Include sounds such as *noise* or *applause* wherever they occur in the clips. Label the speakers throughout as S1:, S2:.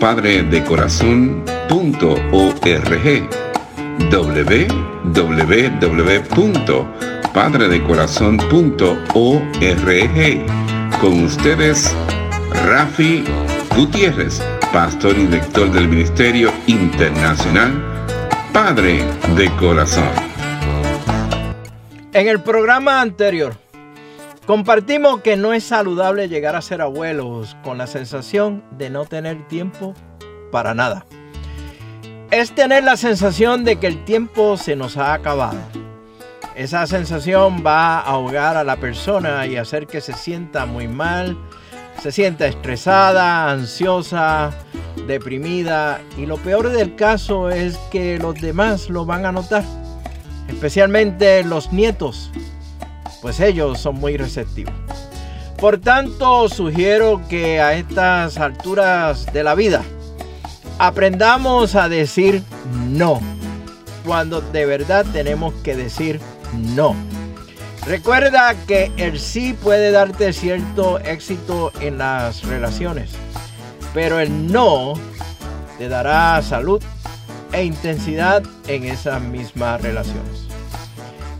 S1: www.padredecorazon.org www.padredecorazon.org Con ustedes, Rafi Gutiérrez, pastor y director del Ministerio Internacional Padre de Corazón.
S2: En el programa anterior Compartimos que no es saludable llegar a ser abuelos con la sensación de no tener tiempo para nada. Es tener la sensación de que el tiempo se nos ha acabado. Esa sensación va a ahogar a la persona y hacer que se sienta muy mal, se sienta estresada, ansiosa, deprimida y lo peor del caso es que los demás lo van a notar, especialmente los nietos pues ellos son muy receptivos. Por tanto, sugiero que a estas alturas de la vida aprendamos a decir no, cuando de verdad tenemos que decir no. Recuerda que el sí puede darte cierto éxito en las relaciones, pero el no te dará salud e intensidad en esas mismas relaciones.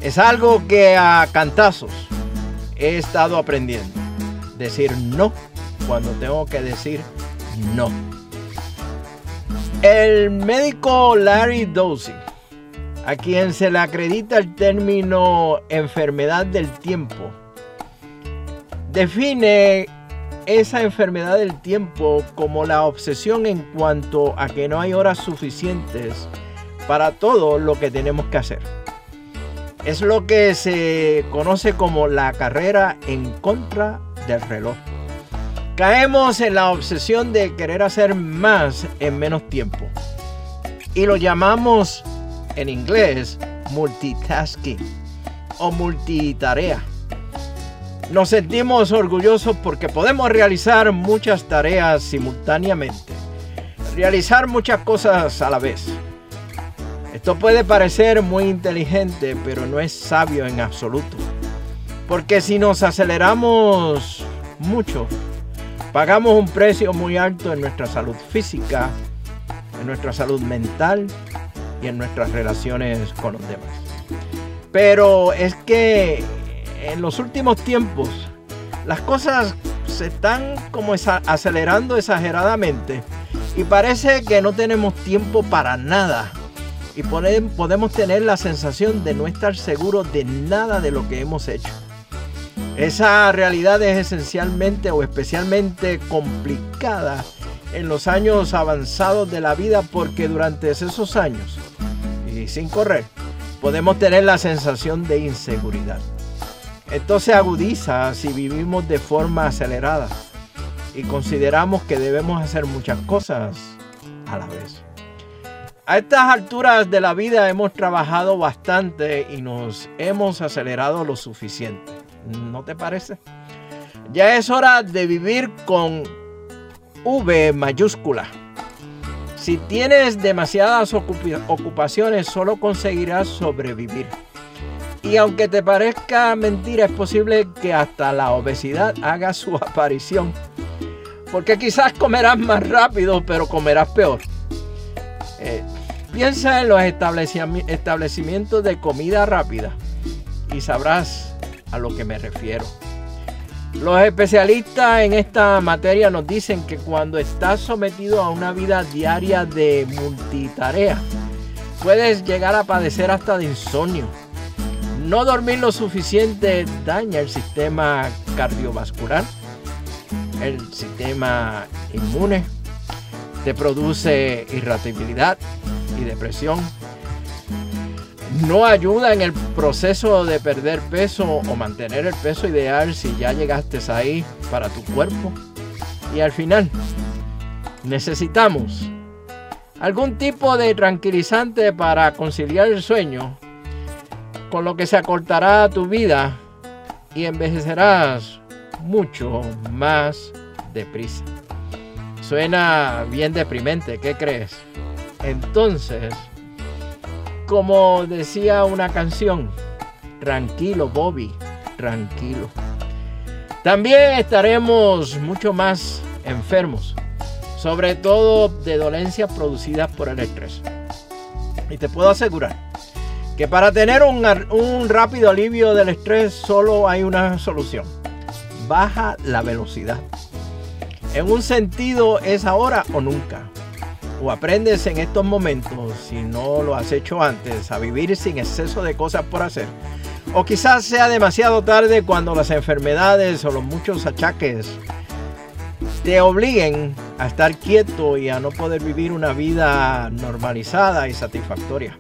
S2: Es algo que a cantazos he estado aprendiendo. Decir no cuando tengo que decir no. El médico Larry Dozy, a quien se le acredita el término enfermedad del tiempo, define esa enfermedad del tiempo como la obsesión en cuanto a que no hay horas suficientes para todo lo que tenemos que hacer. Es lo que se conoce como la carrera en contra del reloj. Caemos en la obsesión de querer hacer más en menos tiempo. Y lo llamamos en inglés multitasking o multitarea. Nos sentimos orgullosos porque podemos realizar muchas tareas simultáneamente. Realizar muchas cosas a la vez. Esto puede parecer muy inteligente, pero no es sabio en absoluto. Porque si nos aceleramos mucho, pagamos un precio muy alto en nuestra salud física, en nuestra salud mental y en nuestras relaciones con los demás. Pero es que en los últimos tiempos las cosas se están como acelerando exageradamente y parece que no tenemos tiempo para nada y podemos tener la sensación de no estar seguros de nada de lo que hemos hecho. Esa realidad es esencialmente o especialmente complicada en los años avanzados de la vida porque durante esos años, y sin correr, podemos tener la sensación de inseguridad. Esto se agudiza si vivimos de forma acelerada y consideramos que debemos hacer muchas cosas a la vez. A estas alturas de la vida hemos trabajado bastante y nos hemos acelerado lo suficiente. ¿No te parece? Ya es hora de vivir con V mayúscula. Si tienes demasiadas ocupaciones, solo conseguirás sobrevivir. Y aunque te parezca mentira, es posible que hasta la obesidad haga su *laughs* aparición. Porque quizás comerás más rápido, pero comerás peor. Eh, piensa en los establecimientos de comida rápida y sabrás a lo que me refiero. Los especialistas en esta materia nos dicen que cuando estás sometido a una vida diaria de multitarea, puedes llegar a padecer hasta de insomnio. No dormir lo suficiente daña el sistema cardiovascular, el sistema inmune, te produce irritabilidad y depresión. No ayuda en el proceso de perder peso o mantener el peso ideal si ya llegaste ahí para tu cuerpo. Y al final, necesitamos algún tipo de tranquilizante para conciliar el sueño, con lo que se acortará tu vida y envejecerás mucho más deprisa. Suena bien deprimente, ¿qué crees? Entonces, como decía una canción, tranquilo Bobby, tranquilo. También estaremos mucho más enfermos, sobre todo de dolencias producidas por el estrés. Y te puedo asegurar que para tener un, un rápido alivio del estrés solo hay una solución. Baja la velocidad. En un sentido es ahora o nunca. O aprendes en estos momentos, si no lo has hecho antes, a vivir sin exceso de cosas por hacer. O quizás sea demasiado tarde cuando las enfermedades o los muchos achaques te obliguen a estar quieto y a no poder vivir una vida normalizada y satisfactoria.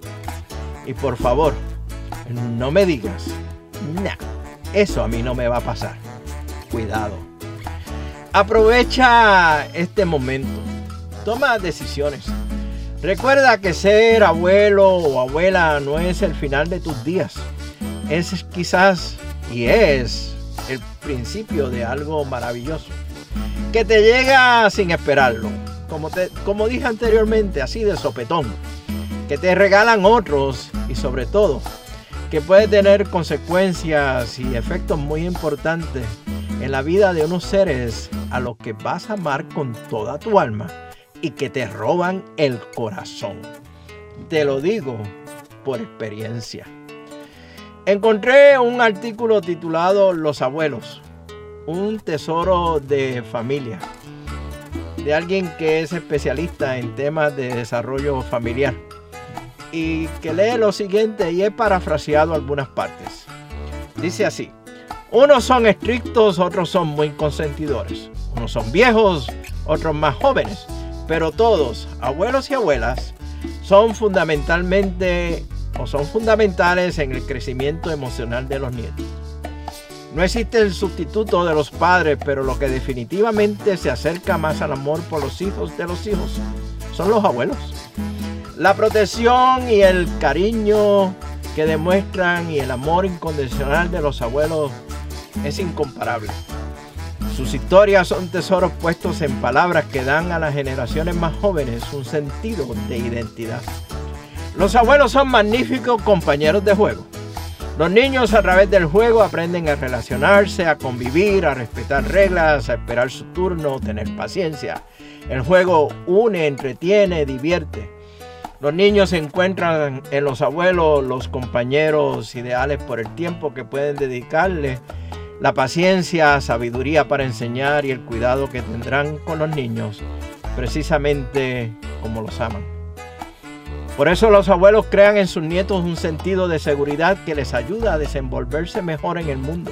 S2: Y por favor, no me digas, nah, eso a mí no me va a pasar. Cuidado. Aprovecha este momento. Toma decisiones. Recuerda que ser abuelo o abuela no es el final de tus días. Es quizás y es el principio de algo maravilloso. Que te llega sin esperarlo. Como, te, como dije anteriormente, así de sopetón. Que te regalan otros y sobre todo que puede tener consecuencias y efectos muy importantes en la vida de unos seres a los que vas a amar con toda tu alma y que te roban el corazón. Te lo digo por experiencia. Encontré un artículo titulado Los abuelos, un tesoro de familia, de alguien que es especialista en temas de desarrollo familiar y que lee lo siguiente y he parafraseado algunas partes. Dice así, unos son estrictos, otros son muy consentidores, unos son viejos, otros más jóvenes, pero todos, abuelos y abuelas, son fundamentalmente o son fundamentales en el crecimiento emocional de los nietos. No existe el sustituto de los padres, pero lo que definitivamente se acerca más al amor por los hijos de los hijos son los abuelos. La protección y el cariño que demuestran y el amor incondicional de los abuelos es incomparable. Sus historias son tesoros puestos en palabras que dan a las generaciones más jóvenes un sentido de identidad. Los abuelos son magníficos compañeros de juego. Los niños a través del juego aprenden a relacionarse, a convivir, a respetar reglas, a esperar su turno, tener paciencia. El juego une, entretiene, divierte. Los niños encuentran en los abuelos los compañeros ideales por el tiempo que pueden dedicarle, la paciencia, sabiduría para enseñar y el cuidado que tendrán con los niños, precisamente como los aman. Por eso los abuelos crean en sus nietos un sentido de seguridad que les ayuda a desenvolverse mejor en el mundo.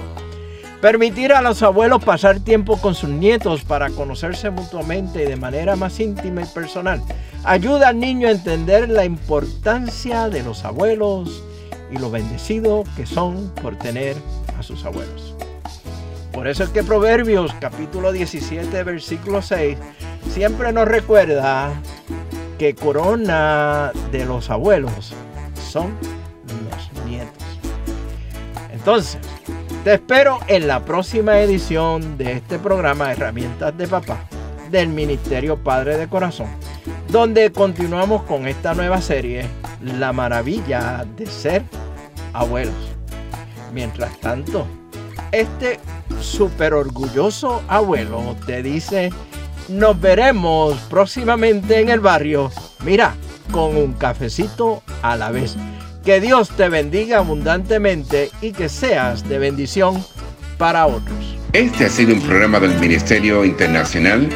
S2: Permitir a los abuelos pasar tiempo con sus nietos para conocerse mutuamente y de manera más íntima y personal ayuda al niño a entender la importancia de los abuelos y lo bendecidos que son por tener a sus abuelos. Por eso es que Proverbios capítulo 17 versículo 6 siempre nos recuerda que corona de los abuelos son los nietos. Entonces, te espero en la próxima edición de este programa Herramientas de Papá del Ministerio Padre de Corazón, donde continuamos con esta nueva serie, La maravilla de ser abuelos. Mientras tanto, este súper orgulloso abuelo te dice, nos veremos próximamente en el barrio, mira, con un cafecito a la vez. Que Dios te bendiga abundantemente y que seas de bendición para otros.
S1: Este ha sido un programa del Ministerio Internacional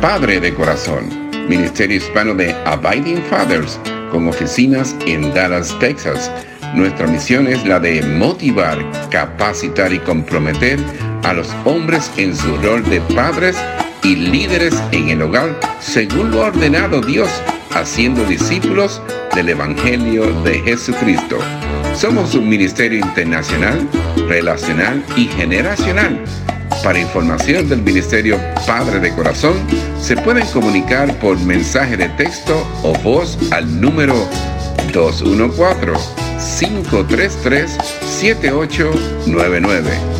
S1: Padre de Corazón, Ministerio Hispano de Abiding Fathers, con oficinas en Dallas, Texas. Nuestra misión es la de motivar, capacitar y comprometer a los hombres en su rol de padres y líderes en el hogar según lo ordenado Dios, haciendo discípulos del Evangelio de Jesucristo. Somos un ministerio internacional, relacional y generacional. Para información del Ministerio Padre de Corazón, se pueden comunicar por mensaje de texto o voz al número 214-533-7899.